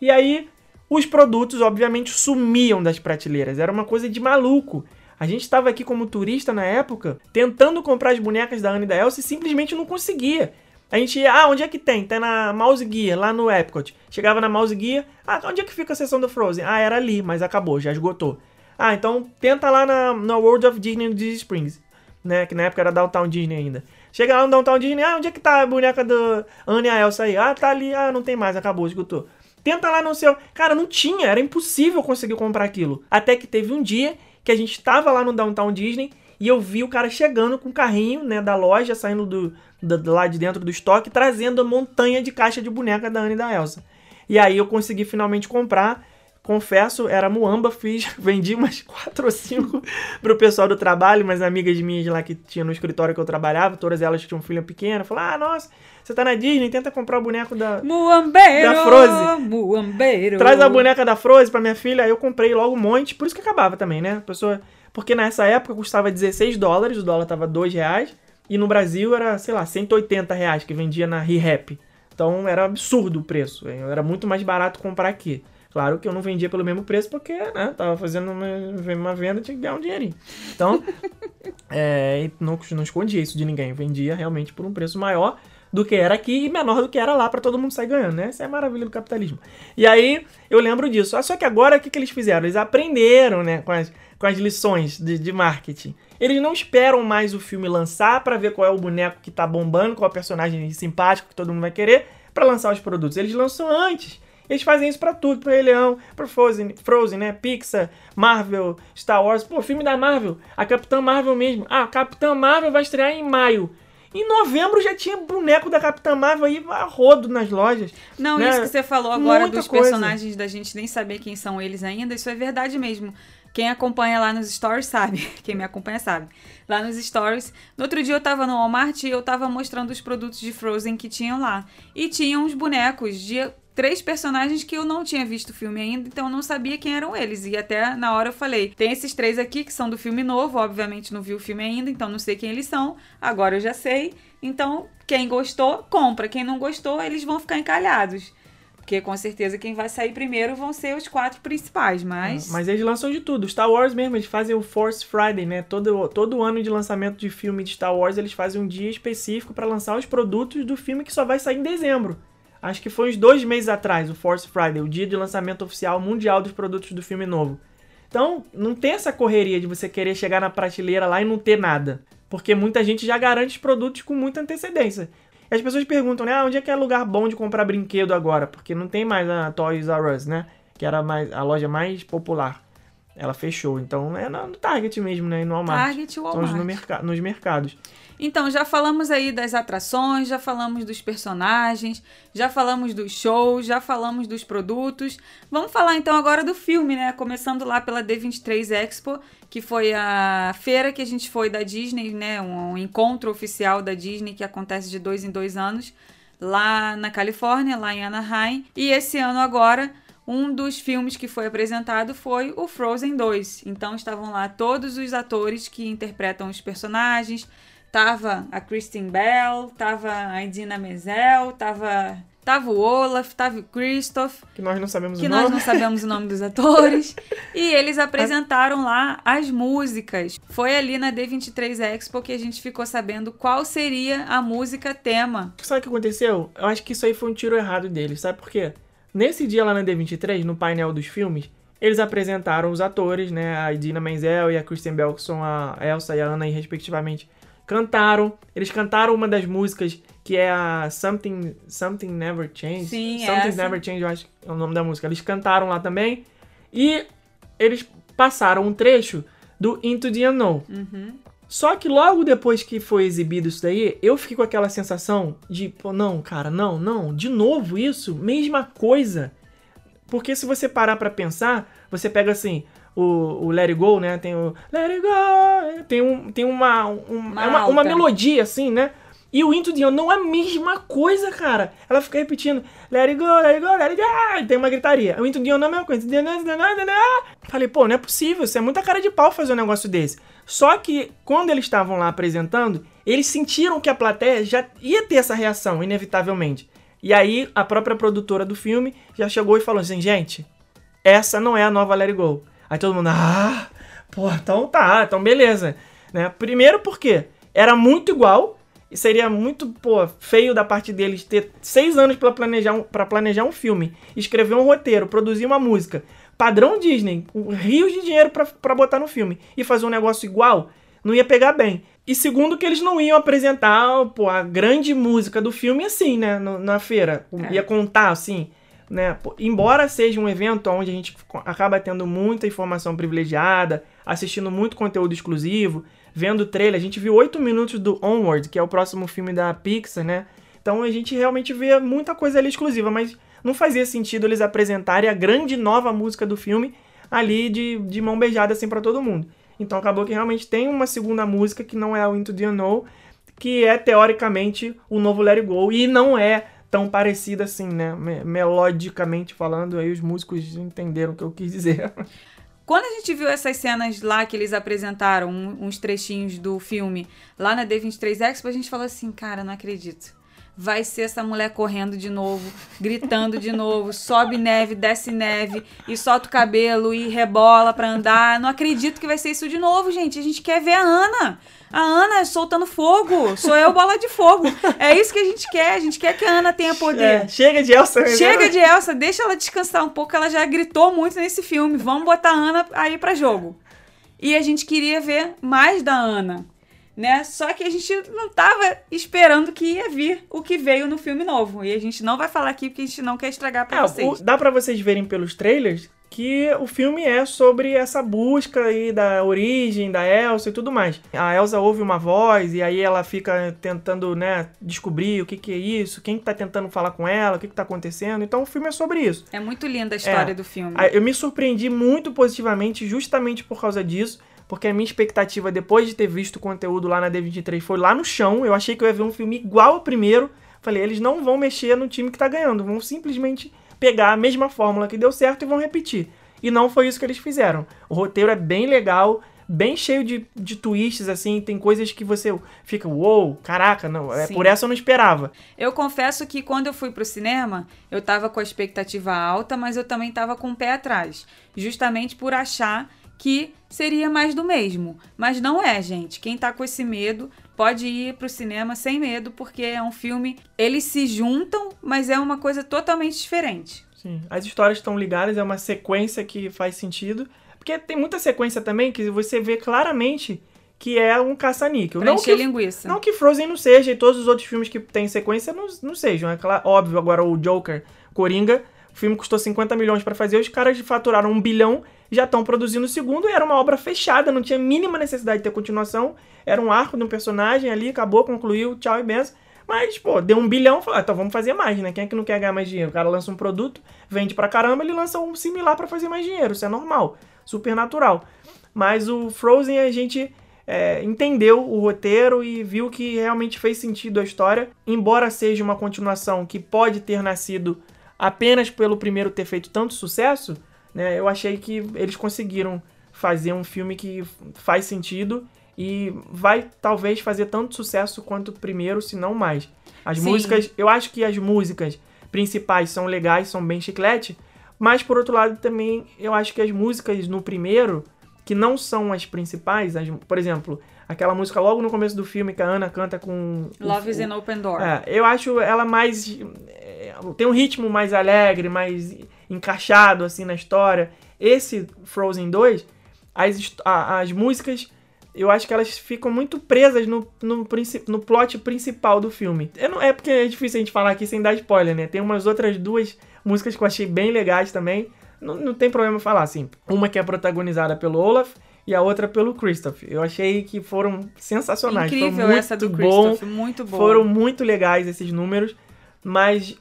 E aí os produtos, obviamente, sumiam das prateleiras. Era uma coisa de maluco. A gente estava aqui como turista na época, tentando comprar as bonecas da Anne e da Elsa e simplesmente não conseguia. A gente ia, ah, onde é que tem? Tem na Mouse Gear, lá no Epcot. Chegava na Mouse Gear, ah, onde é que fica a seção do Frozen? Ah, era ali, mas acabou, já esgotou. Ah, então tenta lá na, na World of Disney no Disney Springs, né? Que na época era Downtown Disney ainda. Chega lá no Downtown Disney, ah, onde é que tá a boneca do Anne e a Elsa aí? Ah, tá ali, ah, não tem mais, acabou, esgotou. Tenta lá no seu. Cara, não tinha, era impossível conseguir comprar aquilo. Até que teve um dia que a gente tava lá no Downtown Disney e eu vi o cara chegando com o carrinho, né, da loja, saindo do, do, lá de dentro do estoque, trazendo a montanha de caixa de boneca da Anne e da Elsa. E aí eu consegui finalmente comprar. Confesso, era muamba, fiz, vendi umas quatro ou cinco pro pessoal do trabalho, umas amigas minhas lá que tinha no escritório que eu trabalhava, todas elas tinham filha pequena, falaram, ah, nossa, você tá na Disney, tenta comprar o boneco da, Muambeiro! Da Frozen. Muambeiro! Traz a boneca da Frozen pra minha filha. Aí eu comprei logo um monte. Por isso que acabava também, né? A pessoa... Porque nessa época custava 16 dólares, o dólar tava 2 reais. E no Brasil era, sei lá, 180 reais que vendia na ReHap. Então era absurdo o preço. Era muito mais barato comprar aqui. Claro que eu não vendia pelo mesmo preço porque, né, tava fazendo uma, uma venda, tinha que ganhar um dinheirinho. Então, é, não, não escondia isso de ninguém. Vendia realmente por um preço maior do que era aqui e menor do que era lá pra todo mundo sair ganhando, né? Essa é a maravilha do capitalismo. E aí, eu lembro disso. Ah, Só que agora, o que, que eles fizeram? Eles aprenderam, né, com as, com as lições de, de marketing. Eles não esperam mais o filme lançar pra ver qual é o boneco que tá bombando, qual é o personagem simpático que todo mundo vai querer, pra lançar os produtos. Eles lançam antes. Eles fazem isso pra tudo, pra Rei Leão, pra Frozen, Frozen, né? Pixar, Marvel, Star Wars. Pô, filme da Marvel. A Capitã Marvel mesmo. Ah, a Capitã Marvel vai estrear em maio. Em novembro já tinha boneco da Capitã Marvel aí a rodo nas lojas. Não, né? isso que você falou agora Muita dos coisa. personagens da gente nem saber quem são eles ainda, isso é verdade mesmo. Quem acompanha lá nos stories sabe. Quem me acompanha sabe. Lá nos stories. No outro dia eu tava no Walmart e eu tava mostrando os produtos de Frozen que tinham lá. E tinham uns bonecos de três personagens que eu não tinha visto o filme ainda, então eu não sabia quem eram eles. E até na hora eu falei: tem esses três aqui que são do filme novo, obviamente não vi o filme ainda, então não sei quem eles são. Agora eu já sei. Então, quem gostou, compra. Quem não gostou, eles vão ficar encalhados. Porque com certeza quem vai sair primeiro vão ser os quatro principais, mas. Mas eles lançam de tudo. Star Wars mesmo, eles fazem o Force Friday, né? Todo, todo ano de lançamento de filme de Star Wars, eles fazem um dia específico pra lançar os produtos do filme que só vai sair em dezembro. Acho que foi uns dois meses atrás, o Force Friday, o dia de lançamento oficial mundial dos produtos do filme novo. Então, não tem essa correria de você querer chegar na prateleira lá e não ter nada. Porque muita gente já garante os produtos com muita antecedência. E as pessoas perguntam, né? Ah, onde é que é lugar bom de comprar brinquedo agora? Porque não tem mais a Toys R Us, né? Que era mais, a loja mais popular. Ela fechou. Então é no Target mesmo, né? E no Walmart. Target e Walmart. os no merca nos mercados. Então, já falamos aí das atrações, já falamos dos personagens, já falamos dos shows, já falamos dos produtos. Vamos falar então agora do filme, né? Começando lá pela D23 Expo, que foi a feira que a gente foi da Disney, né? Um encontro oficial da Disney que acontece de dois em dois anos, lá na Califórnia, lá em Anaheim. E esse ano agora. Um dos filmes que foi apresentado foi o Frozen 2. Então estavam lá todos os atores que interpretam os personagens, Tava a Kristen Bell, tava a Idina Menzel, tava, tava o Olaf, tava o Christoph, Que nós não sabemos que o nós nome. não sabemos o nome dos atores. E eles apresentaram lá as músicas. Foi ali na D23 Expo que a gente ficou sabendo qual seria a música tema. Sabe o que aconteceu? Eu acho que isso aí foi um tiro errado deles. Sabe por quê? Nesse dia lá na D23, no painel dos filmes, eles apresentaram os atores, né? A Idina Menzel e a Kristen são a Elsa e a Anna, aí, respectivamente. Cantaram. Eles cantaram uma das músicas que é a Something, Something Never Change. Sim, Something essa. Never Change, eu acho que é o nome da música. Eles cantaram lá também. E eles passaram um trecho do Into the Unknown. Só que logo depois que foi exibido isso daí, eu fiquei com aquela sensação de, pô, não, cara, não, não, de novo isso, mesma coisa. Porque se você parar pra pensar, você pega assim, o, o Let It Go, né? Tem o Let It Go, tem, um, tem uma, um- Uma é uma, uma melodia assim, né? E o Into the Unknown não é a mesma coisa, cara. Ela fica repetindo Let It Go, Let It Go, Let It Go, e tem uma gritaria. O Into the Unknown é a mesma coisa. Falei, pô, não é possível, isso é muita cara de pau fazer um negócio desse. Só que quando eles estavam lá apresentando, eles sentiram que a plateia já ia ter essa reação, inevitavelmente. E aí a própria produtora do filme já chegou e falou assim, gente, essa não é a nova Let It Go. Aí todo mundo, ah, pô, então tá, então beleza. Né? Primeiro porque era muito igual, e seria muito, pô, feio da parte deles ter seis anos pra planejar um, pra planejar um filme, escrever um roteiro, produzir uma música, padrão Disney, rios de dinheiro pra, pra botar no filme, e fazer um negócio igual, não ia pegar bem. E segundo que eles não iam apresentar, pô, a grande música do filme assim, né, no- na feira. É. Ia contar, assim, né? Pô, Embora seja um evento onde a gente acaba tendo muita informação privilegiada, assistindo muito conteúdo exclusivo, vendo trailer, a gente viu oito minutos do Onward, que é o próximo filme da Pixar, né? Então a gente realmente vê muita coisa ali exclusiva, mas não fazia sentido eles apresentarem a grande nova música do filme ali de, de mão beijada assim pra todo mundo. Então acabou que realmente tem uma segunda música que não é o Into the Unknown, que é teoricamente o novo Let It Go e não é tão parecida assim, né? Me- Melodicamente falando, aí os músicos entenderam o que eu quis dizer. Quando a gente viu essas cenas lá que eles apresentaram, uns trechinhos do filme lá na D23 Expo, a gente falou assim, cara, não acredito. Vai ser essa mulher correndo de novo, gritando de novo, sobe neve, desce neve, e solta o cabelo e rebola pra andar. Não acredito que vai ser isso de novo, gente. A gente quer ver a Ana. A Ana soltando fogo. Sou eu, bola de fogo. É isso que a gente quer. A gente quer que a Ana tenha poder. É, chega de Elsa. Chega de Elsa, deixa ela descansar um pouco, ela já gritou muito nesse filme. Vamos botar a Ana aí pra jogo. E a gente queria ver mais da Ana, né? Só que a gente não tava esperando que ia vir o que veio no filme novo. E a gente não vai falar aqui porque a gente não quer estragar pra É, vocês. o- dá pra vocês verem pelos trailers que o filme é sobre essa busca aí da origem da Elsa e tudo mais. A Elsa ouve uma voz e aí ela fica tentando, né, descobrir o que, que é isso, quem tá tentando falar com ela, o que, que tá acontecendo. Então o filme é sobre isso. É muito linda a história É. do filme. Ah, Eu me surpreendi muito positivamente justamente por causa disso, porque a minha expectativa depois de ter visto o conteúdo lá na D23 foi lá no chão. Eu achei que eu ia ver um filme igual ao primeiro. Falei, eles não vão mexer no time que tá ganhando, vão simplesmente pegar a mesma fórmula que deu certo e vão repetir. E não foi isso que eles fizeram. O roteiro é bem legal, bem cheio de, de twists, assim, tem coisas que você fica, uou, caraca, não, é, Sim. por essa eu não esperava. Eu confesso que quando eu fui pro cinema, eu tava com a expectativa alta, mas eu também tava com o pé atrás. Justamente por achar que seria mais do mesmo. Mas não é, gente. Quem tá com esse medo pode ir pro cinema sem medo, porque é um filme. Eles se juntam, mas é uma coisa totalmente diferente. Sim, as histórias estão ligadas, é uma sequência que faz sentido. Porque tem muita sequência também que você vê claramente que é um caça-níquel. Não que, linguiça. não que Frozen não seja e todos os outros filmes que tem sequência não, não sejam. É claro, óbvio, agora o Joker, Coringa, o filme custou 50 milhões pra fazer, os caras faturaram um bilhão, já estão produzindo o segundo, e era uma obra fechada, não tinha mínima necessidade de ter continuação. Era um arco de um personagem ali, acabou, concluiu, tchau e benção. Mas, pô, deu um bilhão, falou, ah, então vamos fazer mais, né? Quem é que não quer ganhar mais dinheiro? O cara lança um produto, vende pra caramba, ele lança um similar pra fazer mais dinheiro. Isso é normal, super natural. Mas o Frozen a gente é, entendeu o roteiro e viu que realmente fez sentido a história. Embora seja uma continuação que pode ter nascido apenas pelo primeiro ter feito tanto sucesso, né? Eu achei que eles conseguiram fazer um filme que faz sentido e vai talvez fazer tanto sucesso quanto o primeiro, se não mais. As Sim. músicas, eu acho que as músicas principais são legais, são bem chiclete, mas por outro lado também eu acho que as músicas no primeiro, que não são as principais, as- por exemplo, aquela música logo no começo do filme que a Ana canta com o- Love is o- an Open Door. é, eu acho ela mais. é, tem um ritmo mais alegre, mais encaixado assim na história. Esse Frozen 2, as, as músicas, eu acho que elas ficam muito presas no, no, no plot principal do filme. Eu não, é porque é difícil a gente falar aqui sem dar spoiler, né? Tem umas outras duas músicas que eu achei bem legais também. Não, não tem problema falar, assim. Uma que é protagonizada pelo Olaf e a outra pelo Christoph. Eu achei que foram sensacionais. Incrível muito essa do bom. Christoph, muito boa. Foram muito legais esses números, mas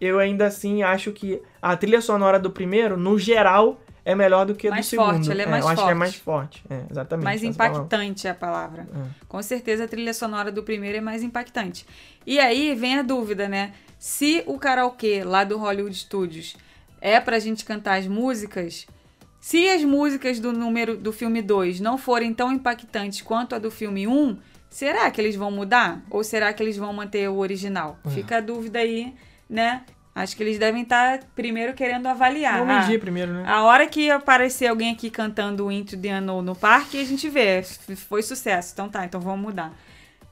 eu ainda assim acho que a trilha sonora do primeiro, no geral, é melhor do que a do Mais segundo. forte, ela é mais eu acho que é forte. mais forte. É, exatamente. mais palavra. impactante é a palavra. É. Com certeza a trilha sonora do primeiro é mais impactante. E aí vem a dúvida, né? Se o karaokê lá do Hollywood Studios é pra gente cantar as músicas, se as músicas do número do filme 2 não forem tão impactantes quanto a do filme 1, um, será que eles vão mudar? Ou será que eles vão manter o original? É. Fica a dúvida aí, né? Acho que eles devem estar primeiro querendo avaliar. Vamos Ah, medir primeiro, né? a hora que aparecer alguém aqui cantando o Into the Unknown no parque, a gente vê. Foi sucesso. Então tá, então vamos mudar.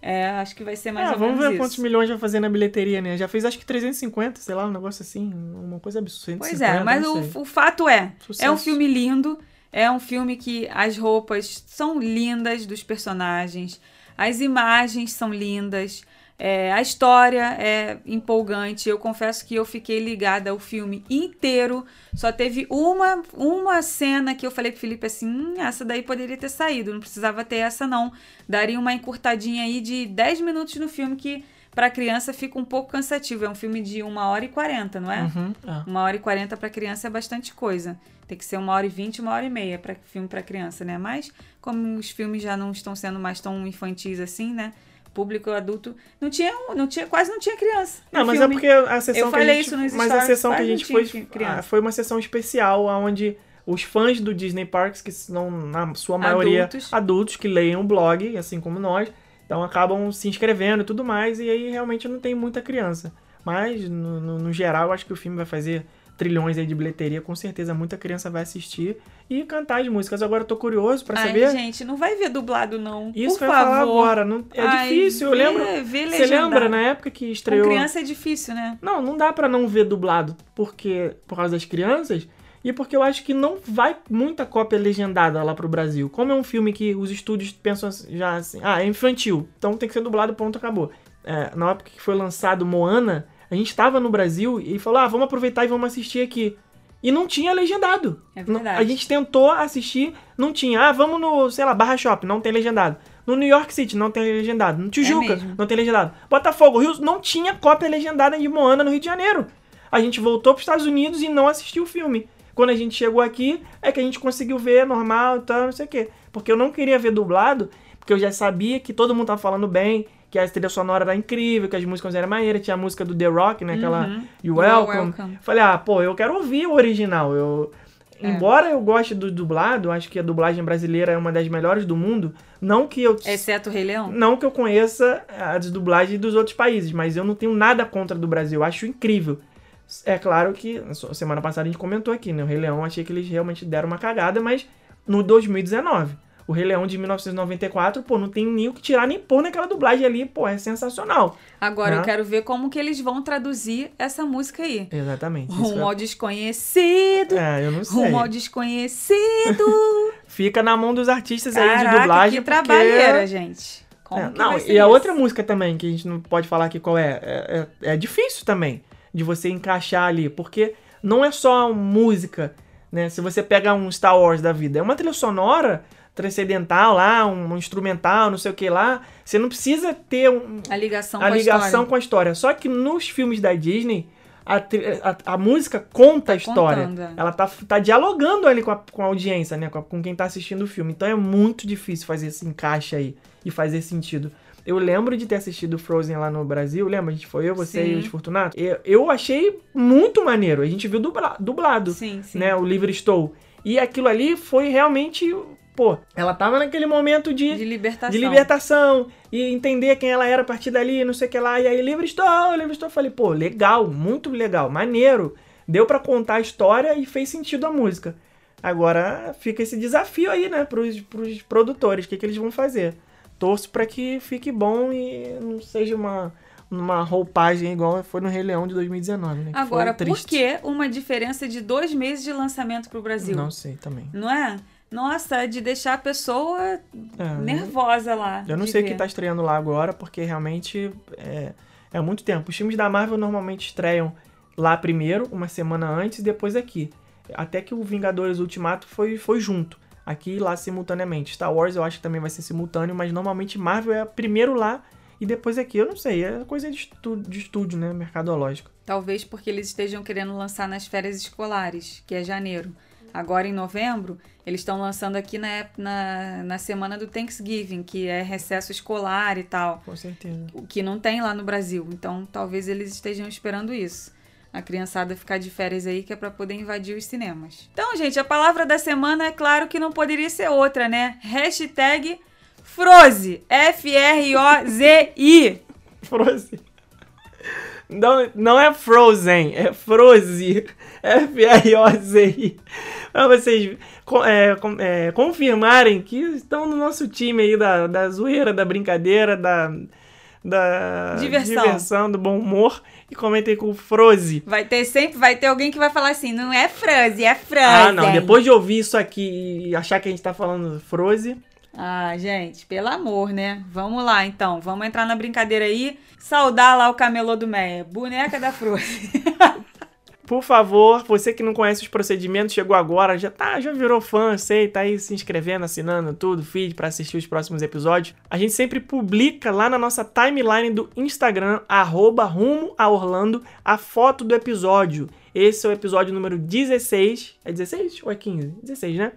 É, acho que vai ser mais Ah, ou vamos menos ver isso. quantos milhões vai fazer na bilheteria, né? Já fez acho que 350, sei lá, um negócio assim, uma coisa absurda. Pois é, mas o, o fato é, Sucesso. é um filme lindo, é um filme que as roupas são lindas dos personagens, as imagens são lindas, é, a história é empolgante. Eu confesso que eu fiquei ligada ao filme inteiro. Só teve uma, uma cena que eu falei pro Felipe assim: hum, essa daí poderia ter saído, não precisava ter essa, não. Daria uma encurtadinha aí de 10 minutos no filme que. Pra criança fica um pouco cansativo. É um filme de 1 hora e 40, não é? Uhum, é. Uma hora e quarenta pra criança é bastante coisa. Tem que ser uma hora e vinte, uma hora e meia para filme pra criança, né? Mas como os filmes já não estão sendo mais tão infantis assim, né? Público adulto não tinha, não tinha quase não tinha criança. Não, no mas filme. é porque a sessão Eu que falei a gente, isso nos mas a sessão que a gente foi criança. ah, foi uma sessão especial onde os fãs do Disney Parks que são na sua maioria Adultos. adultos, que leem o blog, assim como nós, então acabam se inscrevendo e tudo mais e aí realmente não tem muita criança. Mas no, no, no geral, eu acho que o filme vai fazer trilhões aí de bilheteria, com certeza muita criança vai assistir e cantar as músicas. Agora eu tô curioso pra Ai, saber. gente, não vai ver dublado não. Isso Por eu ia falar agora. Não, é Ai, difícil, eu vê- lembro. vê Você lembra na época que Com estreou. criança é difícil, né? Não, não dá pra não ver dublado, porque por causa das crianças e porque eu acho que não vai muita cópia legendada lá pro Brasil. Como é um filme que os estúdios pensam assim- já assim, ah, é infantil, então tem que ser dublado, ponto, acabou. É, na época que foi lançado Moana, a gente estava no Brasil e falou, ah, vamos aproveitar e vamos assistir aqui. e não tinha legendado. É verdade. A gente tentou assistir, não tinha. Ah, vamos no, sei lá, Barra Shopping, não tem legendado. No New York City não tem legendado. No Tijuca mesmo. não tem legendado. Botafogo, Rio, não tinha cópia legendada de Moana no Rio de Janeiro. A gente voltou para os Estados Unidos e não assistiu o filme. Quando a gente chegou aqui, é que a gente conseguiu ver normal e tal, não sei o quê. Porque eu não queria ver dublado, porque eu já sabia que todo mundo tava falando bem, que a trilha sonora era incrível, que as músicas eram maneiras. Tinha a música do The Rock, né? Aquela You Are Welcome. Welcome. Falei, ah, pô, eu quero ouvir o original. Eu... É. Embora eu goste do dublado, acho que a dublagem brasileira é uma das melhores do mundo. Não que eu Exceto o Rei Leão? não que eu conheça as dublagens dos outros países, mas eu não tenho nada contra do Brasil. Acho incrível. É claro que semana passada a gente comentou aqui, né? O Rei Leão, achei que eles realmente deram uma cagada, mas no 2019. O Rei Leão de 1994, pô, não tem nem o que tirar nem pôr naquela dublagem ali, pô, é sensacional. Agora Né? eu quero ver como que eles vão traduzir essa música aí. Exatamente. Rumo é- ao desconhecido. É, eu não sei. Rumo ao desconhecido. Fica na mão dos artistas aí de Caraca, dublagem. que porque- trabalheira, gente. Como É, que não, e a isso? outra música também, que a gente não pode falar aqui qual é, é, é, é difícil também de você encaixar ali, porque não é só música, né? Se você pega um Star Wars da vida, é uma trilha sonora transcendental lá, um, um instrumental, não sei o que lá. Você não precisa ter um- A ligação a com a ligação história. com a história. Só que nos filmes da Disney, a, a- a música conta a história. contando, é. Ela tá, tá dialogando ali com a, com a audiência, né? Com, a- com quem tá assistindo o filme. Então é muito difícil fazer esse encaixe aí e fazer sentido. Eu lembro de ter assistido Frozen lá no Brasil, lembra? A gente foi eu, você Sim. e os Fortunatos. Eu, eu achei muito maneiro. A gente viu dubla- dublado, Sim, sim. né? O Livre Estou. E aquilo ali foi realmente, pô, ela tava naquele momento De libertação. de libertação e entender quem ela era a partir dali, não sei o que lá. E aí, livre estou, livre estou. Falei, pô, legal, muito legal, maneiro. Deu pra contar a história e fez sentido a música. Agora fica esse desafio aí, né, pros, pros produtores, o que, que eles vão fazer. Torço pra que fique bom e não seja uma, uma roupagem igual foi no Rei Leão de 2019, né? Agora, por que uma diferença de dois meses de lançamento pro Brasil? Não sei também. Não é? Nossa, é de deixar a pessoa É, nervosa lá. Eu não sei o ver. que tá estreando lá agora, porque realmente é, é muito tempo. Os filmes da Marvel normalmente estreiam lá primeiro, uma semana antes, e depois aqui. Até que o Vingadores Ultimato foi, foi junto. Aqui e lá simultaneamente. Star Wars eu acho que também vai ser simultâneo, mas normalmente Marvel é primeiro lá e depois aqui. Eu não sei, é coisa de, estu de estúdio, né? Mercadológico. Talvez porque eles estejam querendo lançar nas férias escolares, que é janeiro. Agora em novembro, eles estão lançando aqui na, na, na semana do Thanksgiving, que é recesso escolar e tal. Com certeza. O que não tem lá no Brasil. Então talvez eles estejam esperando isso. A criançada ficar de férias aí, que é pra poder invadir os cinemas. Então, gente, a palavra da semana é claro que não poderia ser outra, né? Hashtag Froze. F-R-O-Z-I. Frozen. Não, não é Frozen, é Froze. F-R-O-Z-I. Pra vocês é, é, confirmarem que estão no nosso time aí da, da zoeira, da brincadeira, da, da Diversão. diversão, do bom humor. E comentem com Froze. Vai ter sempre, vai ter alguém que vai falar assim, não é Froze, é Frozen. Ah, não. Depois de ouvir isso aqui e achar que a gente tá falando Froze, Ah, gente, pelo amor, né? Vamos lá, então. Vamos entrar na brincadeira aí. Saudar lá o camelô do Meia. Boneca da Froze. Por favor, você que não conhece os procedimentos, chegou agora, já tá, já virou fã, sei, tá aí se inscrevendo, assinando tudo, feed pra assistir os próximos episódios. A gente sempre publica lá na nossa timeline do Instagram, arroba rumo a Orlando, a foto do episódio. Esse é o episódio número 16. É 16 ou é 15? 16, né?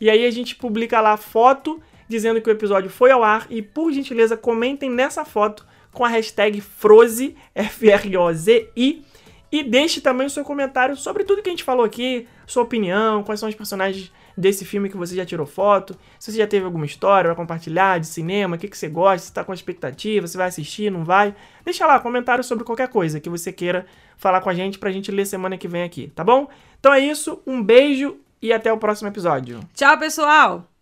E aí a gente publica lá a foto dizendo que o episódio foi ao ar e, por gentileza, comentem nessa foto com a hashtag Froze, F-R-O-Z-I, e deixe também o seu comentário sobre tudo que a gente falou aqui, sua opinião, quais são os personagens desse filme que você já tirou foto, se você já teve alguma história pra compartilhar de cinema, o que, que você gosta, se tá com expectativa, se vai assistir, não vai. Deixa lá comentário sobre qualquer coisa que você queira falar com a gente pra gente ler semana que vem aqui, tá bom? Então é isso, um beijo e até o próximo episódio. Tchau, pessoal!